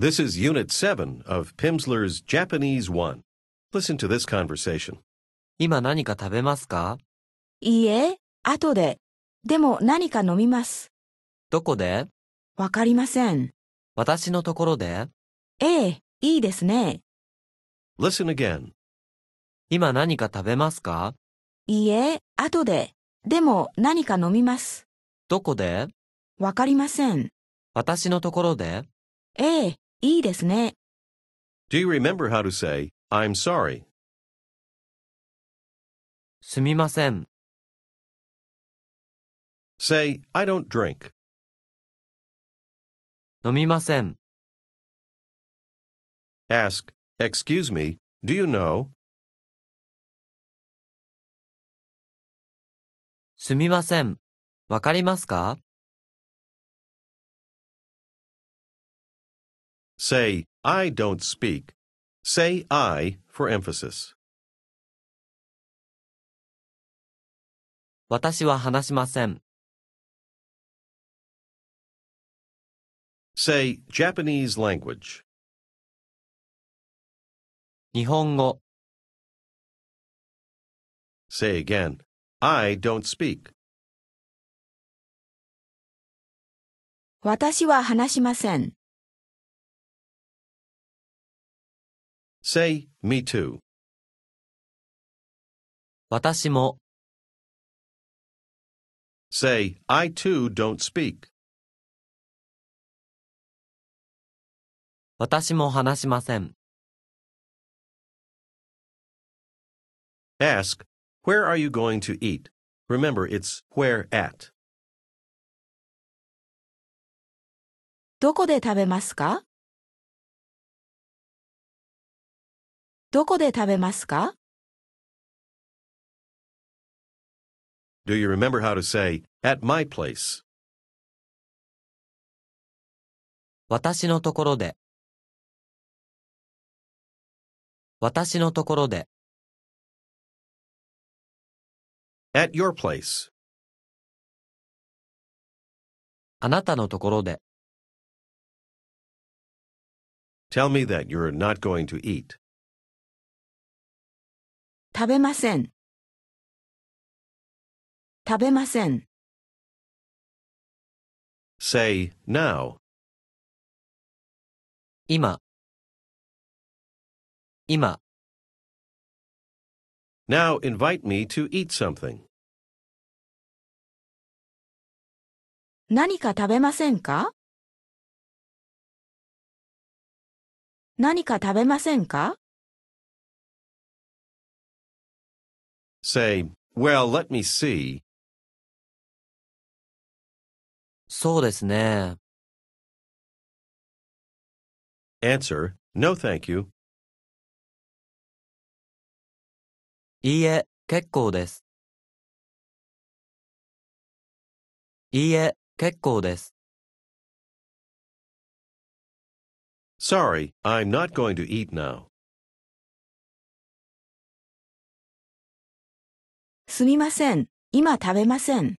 This is Unit 7 of Pimsleur's Japanese 1. Listen to this conversation. 今何か食べますかいいえ、後で。でも何か飲みます。どこでわかりません。私のところでええ、いいですね。 Listen again. 今何か食べますかいいえ、後で。でも何か飲みます。どこでわかりません。私のところでええ、 いいですね。Do you remember how to say, I'm sorry? すみません。Say, I don't drink. 飲みません。Ask, Excuse me, do you know? すみません。わかりますか Say, I don't speak. Say I for emphasis. 私は話しません。Say, Japanese language. 日本語。Say again, I don't speak. 私は話しません。Say, me too. 私も。Say, I too don't speak. 私も話しません。Ask, Where are you going to eat? Remember, it's where at. どこで食べますかどこで食べますか Do you remember how to say, At my place? 私のところで。私のところで。At your place. あなたのところで。Tell me that you're not going to eat. 食べません。食べません。Say, now. 今。今。Now invite me to eat something. 何か食べませんか何か食べませんか Say, Well, let me see. そうですね。 Answer, No, thank you. いいえ、結構です。いいえ、結構です。 Sorry, I'm not going to eat now. すみません。今食べません。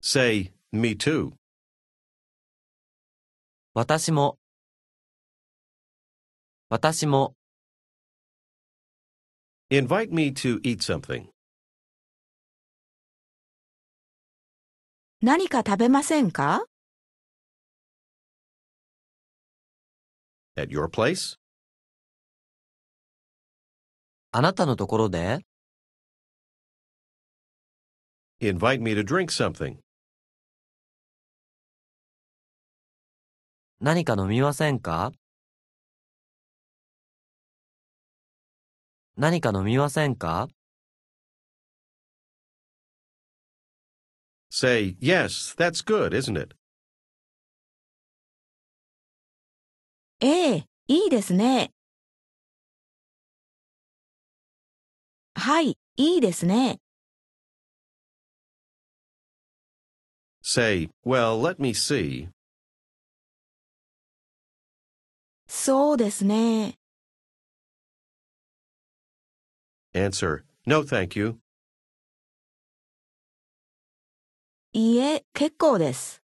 Say, Me too. 私も。私も。Invite me to eat something. 何か食べませんか At your place? あなたのところで Invite me to drink something. 何か飲みませんか何か飲みませんか Say, Yes, that's good, isn't it? ええ、いいですね。はい、いいですね。Say, well, let me see. そうですね。Answer, no thank you. いいえ、結構です。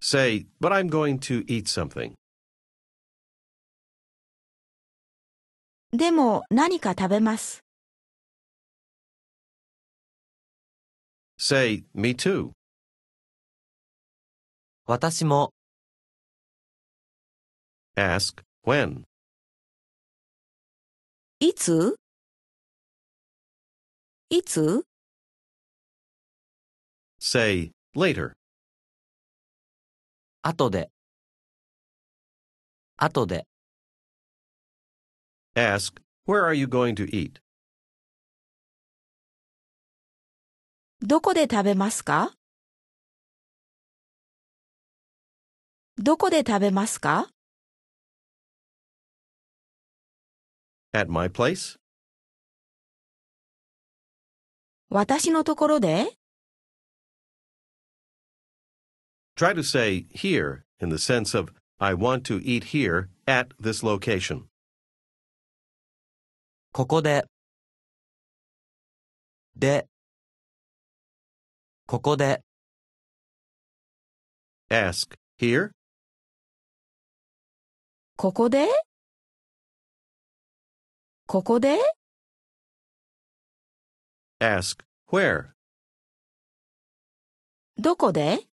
Say, but I'm going to eat something. でも何か食べます。Say, me too. 私も、Ask, when. いついつ Say, later. 後で。後で。Ask, where are you going to eat? どこで食べますかどこで食べますか At my place? 私のところで Try to say here in the sense of I want to eat here at this location. ここで。で。ここで。Ask, here? ここで？ここで？Ask, where? どこで？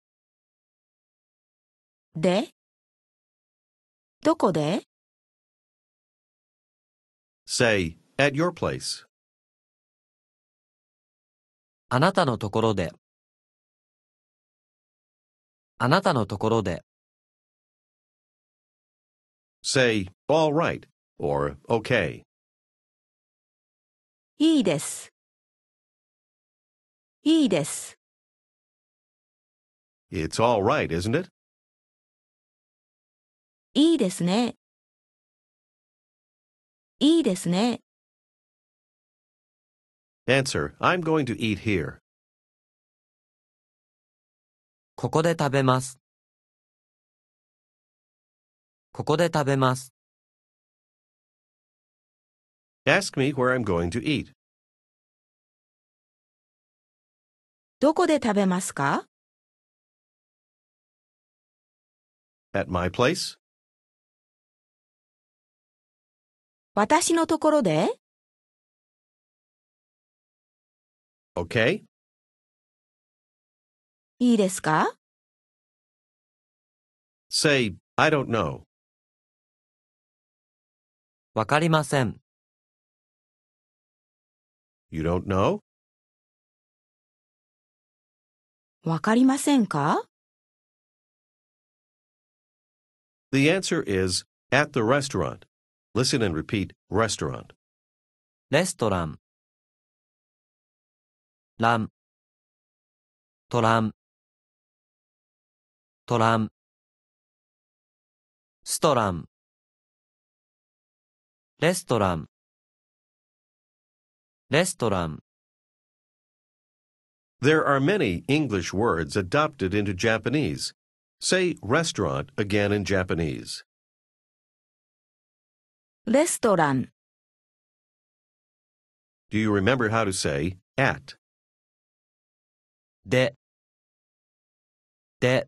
でどこで？Say, at your place. あなたのところで。あなたのところで。 Say, all right, or okay. いいです。いいです。 It's all right, isn't it? いいですね。いいですね。 Answer, I'm going to eat here. ここで食べます。ここで食べます。Ask me where I'm going to eat. どこで食べますか At my place? 私のところで Okay? いいですか Say, I don't know. わかりません。 You don't know? わかりませんか The answer is at the restaurant. Listen and repeat restaurant. レストラン。 ラン。トラン。トラン。ストラン。レストラン。レストラン。 There are many English words adopted into Japanese. Say restaurant again in Japanese. レストラン、 Do you remember how to say at? で。で。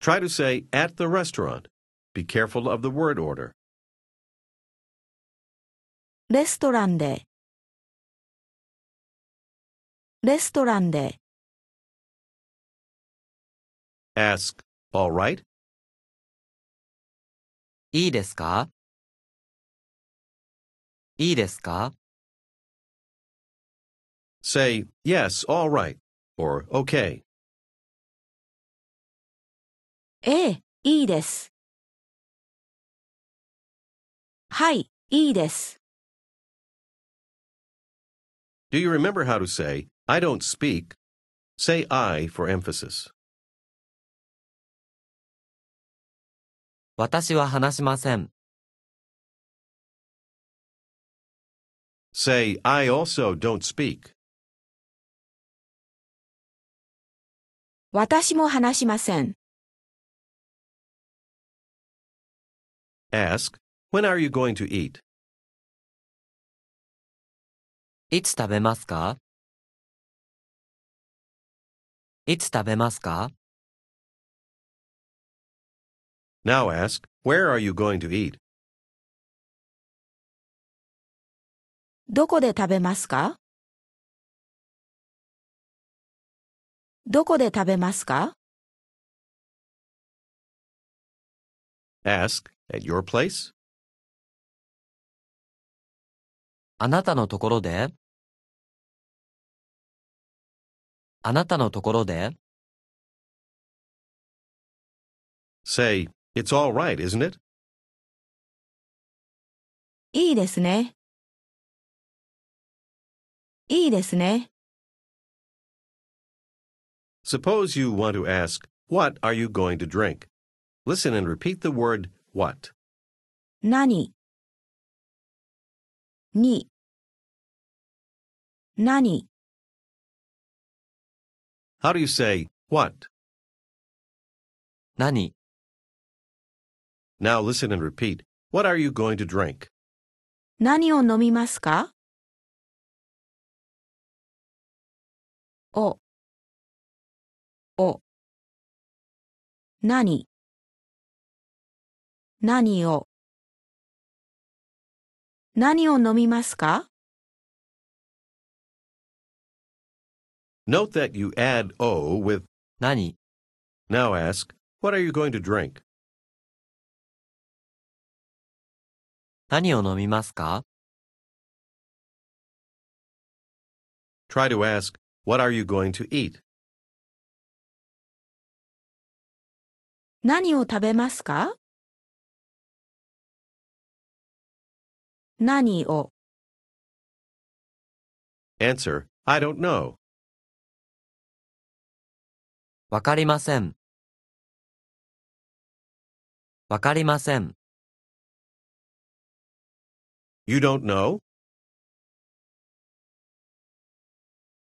Try to say at the restaurant. Be careful of the word order. レストランで。レストランで。 Ask, all right? いいですかいいですか Say, yes, all right, or okay. ええ、いいです。はい、いいです。 Do you remember how to say, I don't speak? Say I for emphasis. 私は話しません。 Say, I also don't speak. 私も話しません。Ask, when are you going to eat? いつ食べますかいつ食べますか Now ask, Where are you going to eat? どこで食べますかどこで食べますか？Ask, At your place? あなたのところで？あなたのところで？Say, It's all right, isn't it? いいですね。いいですね。Suppose you want to ask, What are you going to drink? Listen and repeat the word what. 何に何 How do you say what? 何 Now listen and repeat. What are you going to drink? 何を飲みますかお お何何を何を飲みますか Note that you add O with 何 now ask, What are you going to drink? 何を飲みますか Try to ask, What are you going to eat? 何を食べますか何を Answer, I don't know. わかりません。わかりません。You don't know?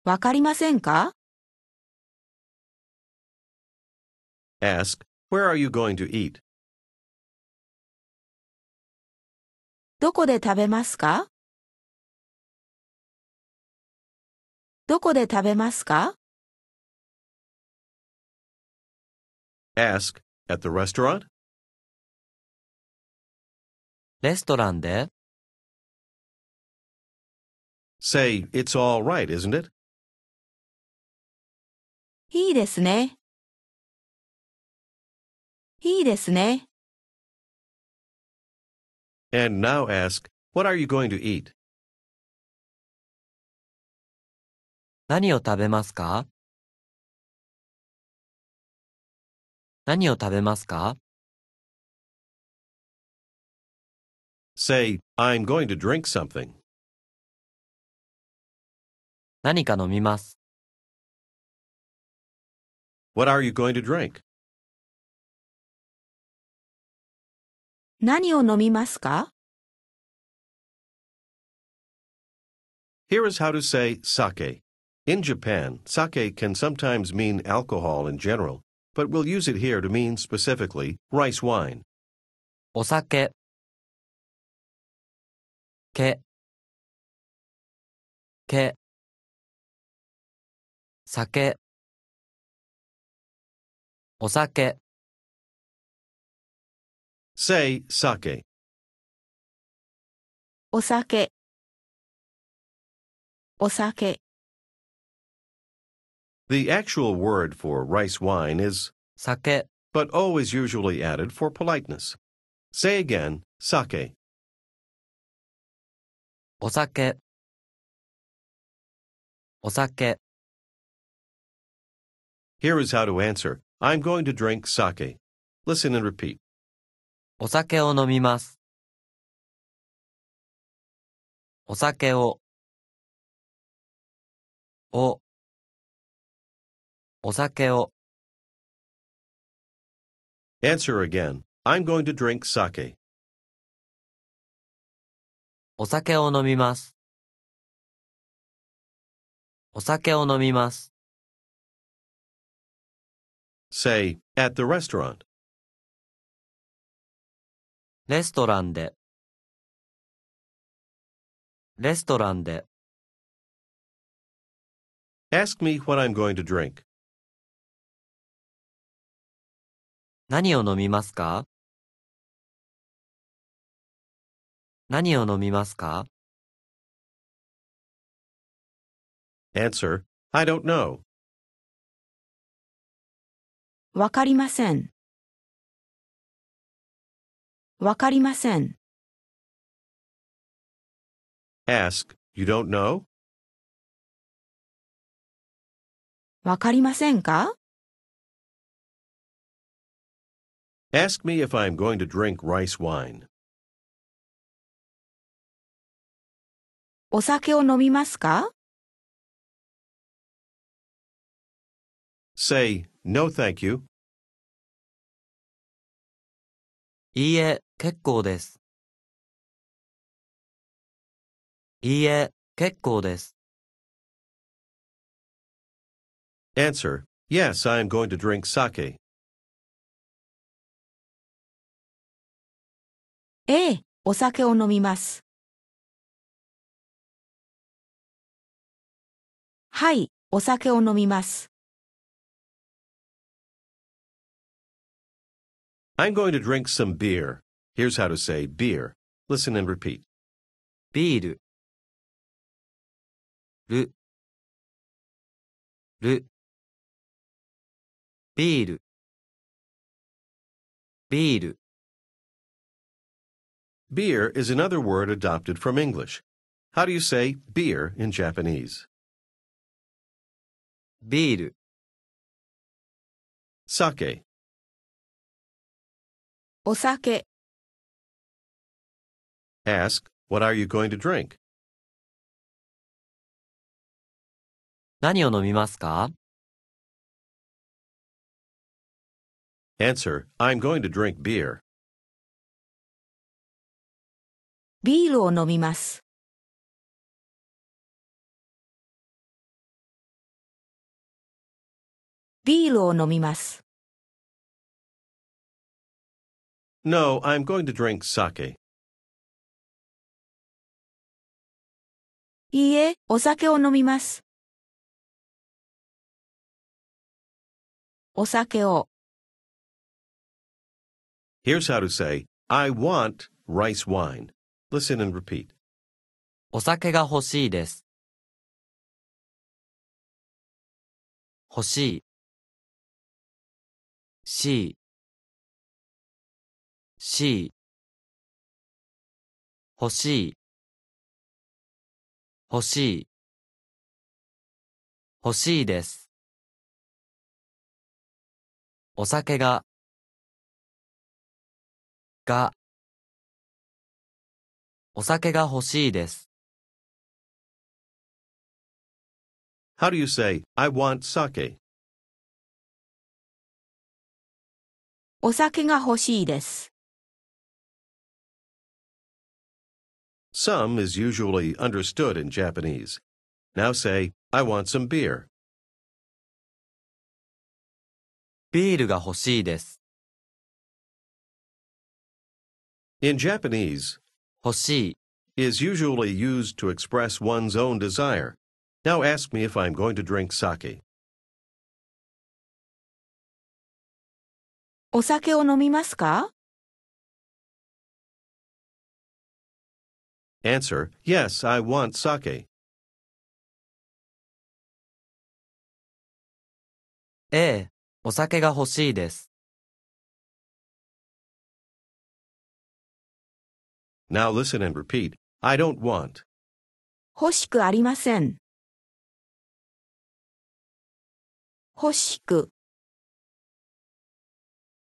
わかりませんか Ask, Where are you going to eat? どこで食べますかどこで食べますか Ask, At the restaurant? レストランで Say, It's all right, isn't it? いいですね。 いいですね。And now ask, What are you going to eat? 何を食べますか何を食べますか Say, I'm going to drink something. 何か飲みます。What are you going to drink? 何を飲みますか Here is how to say sake. In Japan, sake can sometimes mean alcohol in general, but we'll use it here to mean specifically rice wine. お酒。け。け。酒。お酒。 Say sake. お酒。お酒。 The actual word for rice wine is, 酒。 but O is usually added for politeness. Say again, sake. お酒。お酒。 Here is how to answer. I'm going to drink sake. Listen and repeat. お酒を飲みます。お酒を。お。お酒を。Answer again. I'm going to drink sake. お酒を飲みます。お酒を飲みます。Say, at the restaurant. レストランでレストランで Ask me what I'm going to drink. 何を飲みますか何を飲みますか Answer, I don't know. わかりません。わかりません。Ask, you don't know? わかりませんか Ask me if I'm going to drink rice wine. お酒を飲みますか Say, no thank you. いいえ、結構です。いいえ、結構です。Answer, yes, I'm going to drink sake. ええ、お酒を飲みます。はい、お酒を飲みます。I'm going to drink some beer. Here's how to say beer. Listen and repeat. ビール。る。る。ビール。ビール。 Beer is another word adopted from English. How do you say beer in Japanese? ビール。 Sake. お酒、 Ask, what are you going to drink? 何を飲みますか Answer, I'm going to drink beer. ビールを飲みます。ビールを飲みます。 No, I'm going to drink sake. いいえ、お酒を飲みます。お酒を、Here's how to say, I want rice wine. Listen and repeat. お酒が欲しいです。欲しい。し、し、欲しい。欲しい。欲しいです。お酒が、が、お酒が欲しいです。How do you say, I want sake? お酒が欲しいです。Some is usually understood in Japanese. Now say, I want some beer. ビールが欲しいです。 In Japanese, 欲しい。 is usually used to express one's own desire. Now ask me if I'm going to drink sake. お酒を飲みますか Answer, yes, I want sake. ええ、お酒が欲しいです。 Now listen and repeat, I don't want. 欲しくありません。欲しく、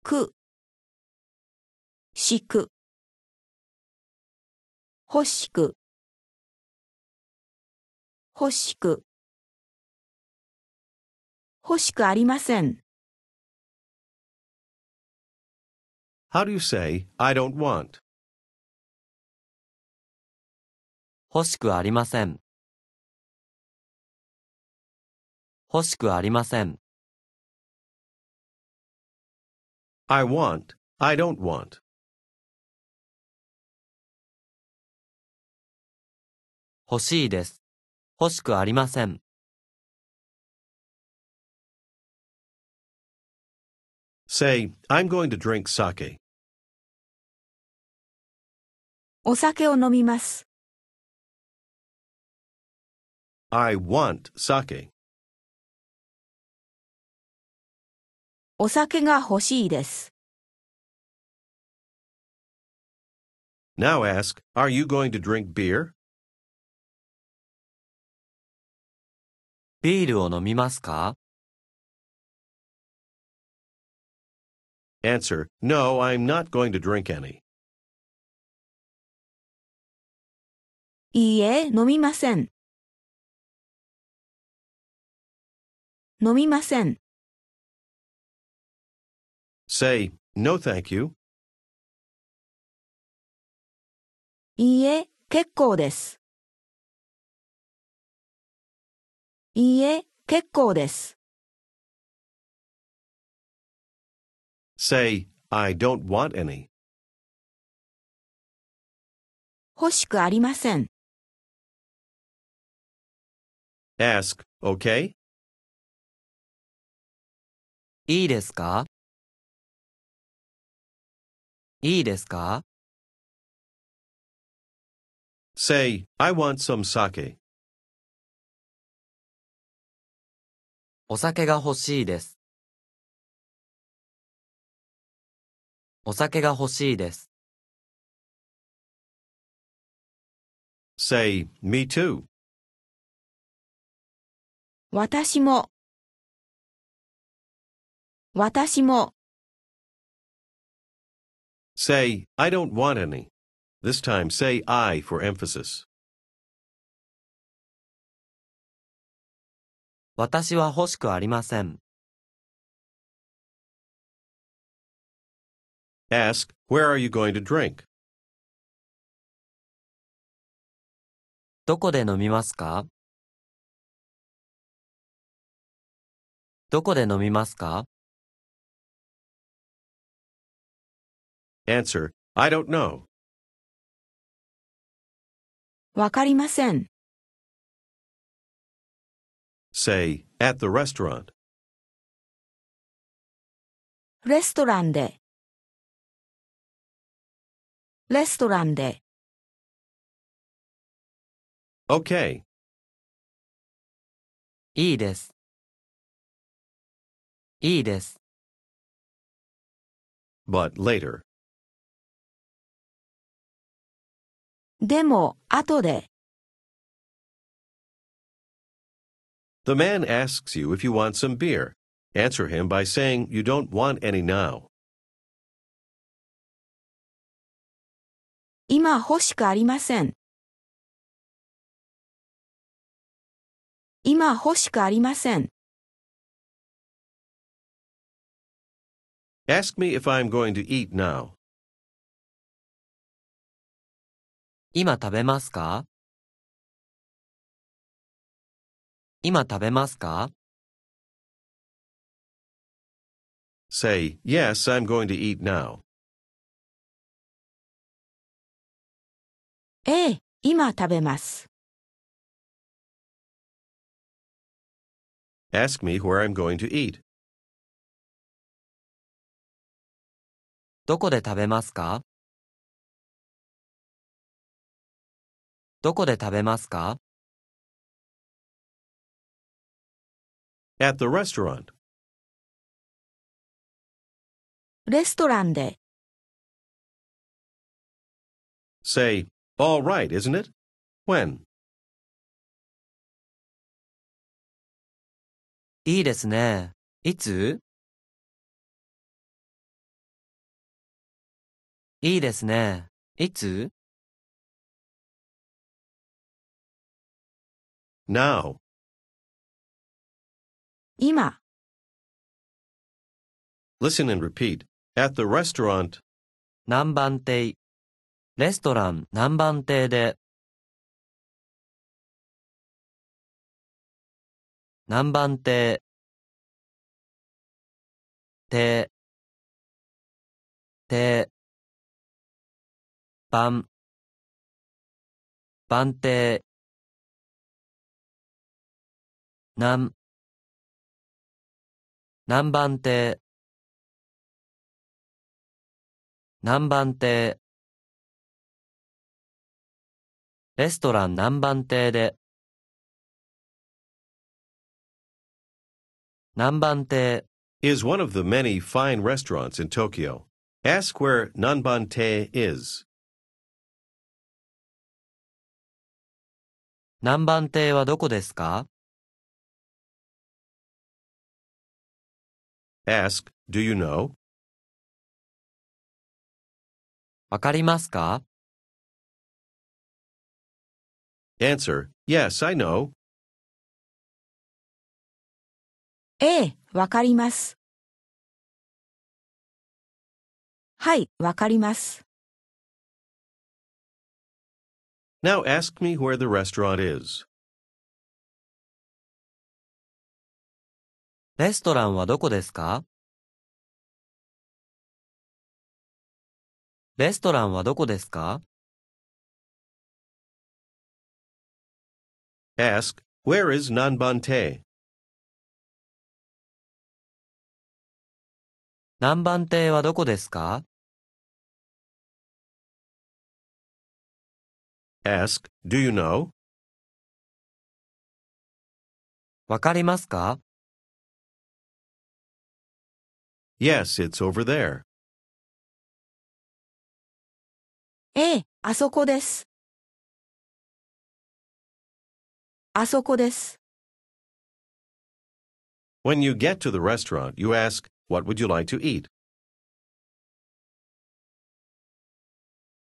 く、しく、 欲しく、欲しく、欲しくありません。How do you say, I don't want? 欲しくありません。欲しくありません。I want, I don't want. 欲しいです。欲しくありません。Say, I'm going to drink sake. お酒を飲みます。I want sake. お酒が欲しいです。Now ask, Are you going to drink beer? ビールを飲みますか Answer, No, I'm not going to drink any. いいえ、飲みません。飲みません。Say, No, thank you. いいえ、結構です。いいえ、結構です。 Say, I don't want any. 欲しくありません。 Ask, Okay? いいですかいいですか Say, I want some sake. お酒が欲しいです。お酒が欲しいです。Say, Me too. 私も。私も。Say, I don't want any. This time say I for emphasis. 私は欲しくありません。Ask, Where are you going to drink? どこで飲みますかどこで飲みますか Answer, I don't know. わかりません。Say, At the restaurant. レストランで。レストランで。 Okay. いいです。いいです。 But later. でも、後で。 The man asks you if you want some beer. Answer him by saying you don't want any now. 今欲しくありません。今欲しくありません。 Ask me if I'm going to eat now. 今食べますか 今食べますか Say, Yes, I'm going to eat now. ええ、今食べます。Ask me where I'm going to eat. どこで食べますかどこで食べますか At the restaurant. レストランで。 Say, All right, isn't it? When? いいですね。いついいですね。いつ Now. 今、Listen and repeat. At the restaurant. 南蛮亭。レストラン南蛮亭で。南蛮亭。亭。亭。番。番亭。南。南蛮亭。南蛮亭。レストラン何番亭で。何番亭、is one of the many fine restaurants in Tokyo. Ask where Nanbante is. 何番亭はどこですか Ask, do you know? わかりますか Answer, yes, I know. ええ、わかります。はい、わかります。 Now ask me where the restaurant is. レストランはどこですか？レストランはどこですか？Ask, where is Nanbante? 何番亭はどこですか？Ask, do you know? わかりますか？Yes, it's over there. ええ、あそこです。あそこです。 When you get to the restaurant, you ask, what would you like to eat?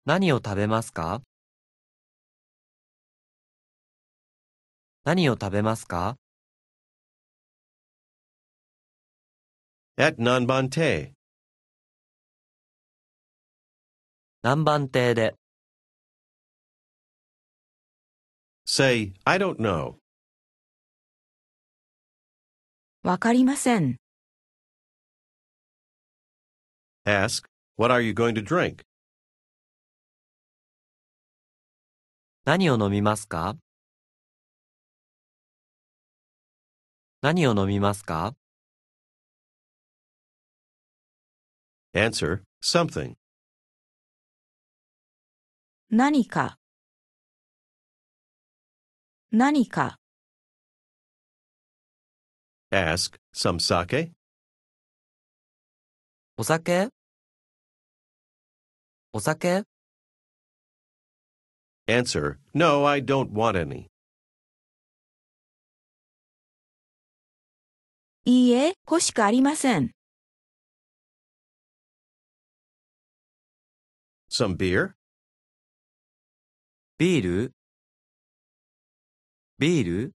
何を食べますか何を食べますか At Nanbante. 何番亭で。Say, I don't know. わかりません。Ask, what are you going to drink? 何を飲みますか何を飲みますか Answer, something. 何か。何か。Ask, some sake? お酒お酒 Answer, no, I don't want any. いいえ、欲しくありません。Some beer? ビールビール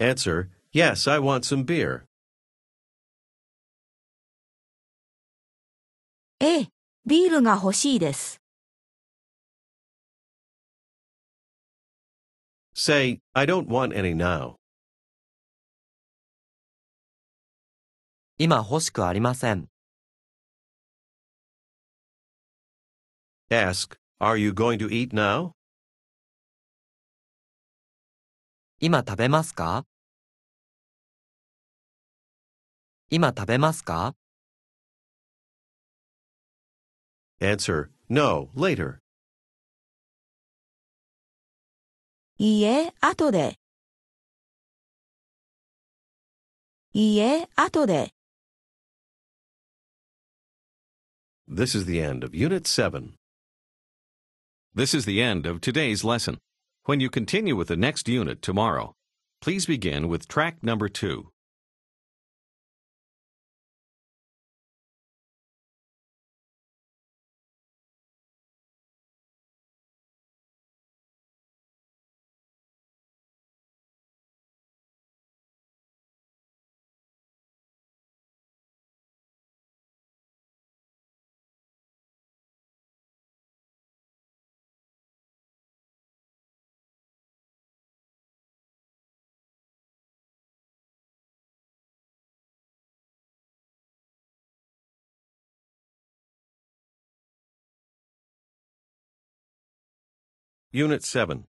Answer, yes, I want some beer. ええ、ビールが欲しいです。Say, I don't want any now. 今欲しくありません。Ask, are you going to eat now? 今食べますか今食べますか Answer, no, later. いいえ、後で。いいえ、後で。 This is the end of Unit 7. This is the end of today's lesson. When you continue with the next unit tomorrow, please begin with track number two. Unit 7.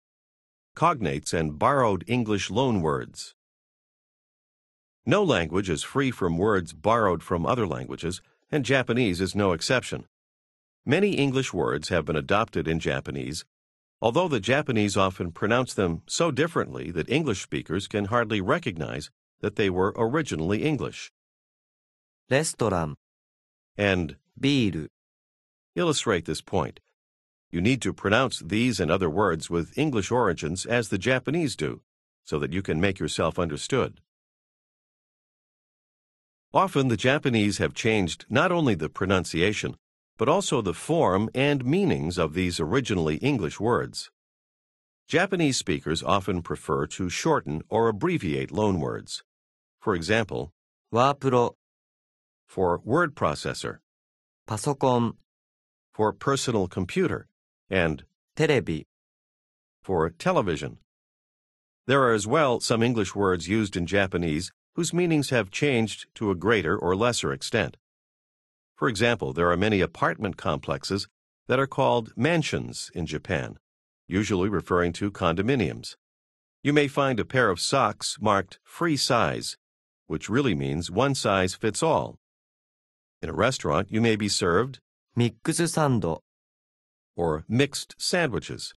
Cognates and Borrowed English Loanwords. No language is free from words borrowed from other languages, and Japanese is no exception. Many English words have been adopted in Japanese, although the Japanese often pronounce them so differently that English speakers can hardly recognize that they were originally English. Restaurant and beer illustrate this point. You need to pronounce these and other words with English origins as the Japanese do, so that you can make yourself understood. Often the Japanese have changed not only the pronunciation, but also the form and meanings of these originally English words. Japanese speakers often prefer to shorten or abbreviate loanwords. For example, ワープロ、 for word processor, パソコン、 for personal computer, and terebi for television. There are as well some English words used in Japanese whose meanings have changed to a greater or lesser extent. For example, there are many apartment complexes that are called mansions in Japan, usually referring to condominiums. You may find a pair of socks marked free size, which really means one size fits all. In a restaurant, you may be served mix sando or mixed sandwiches.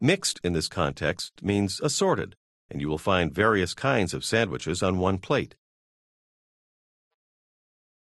Mixed in this context means assorted, and you will find various kinds of sandwiches on one plate.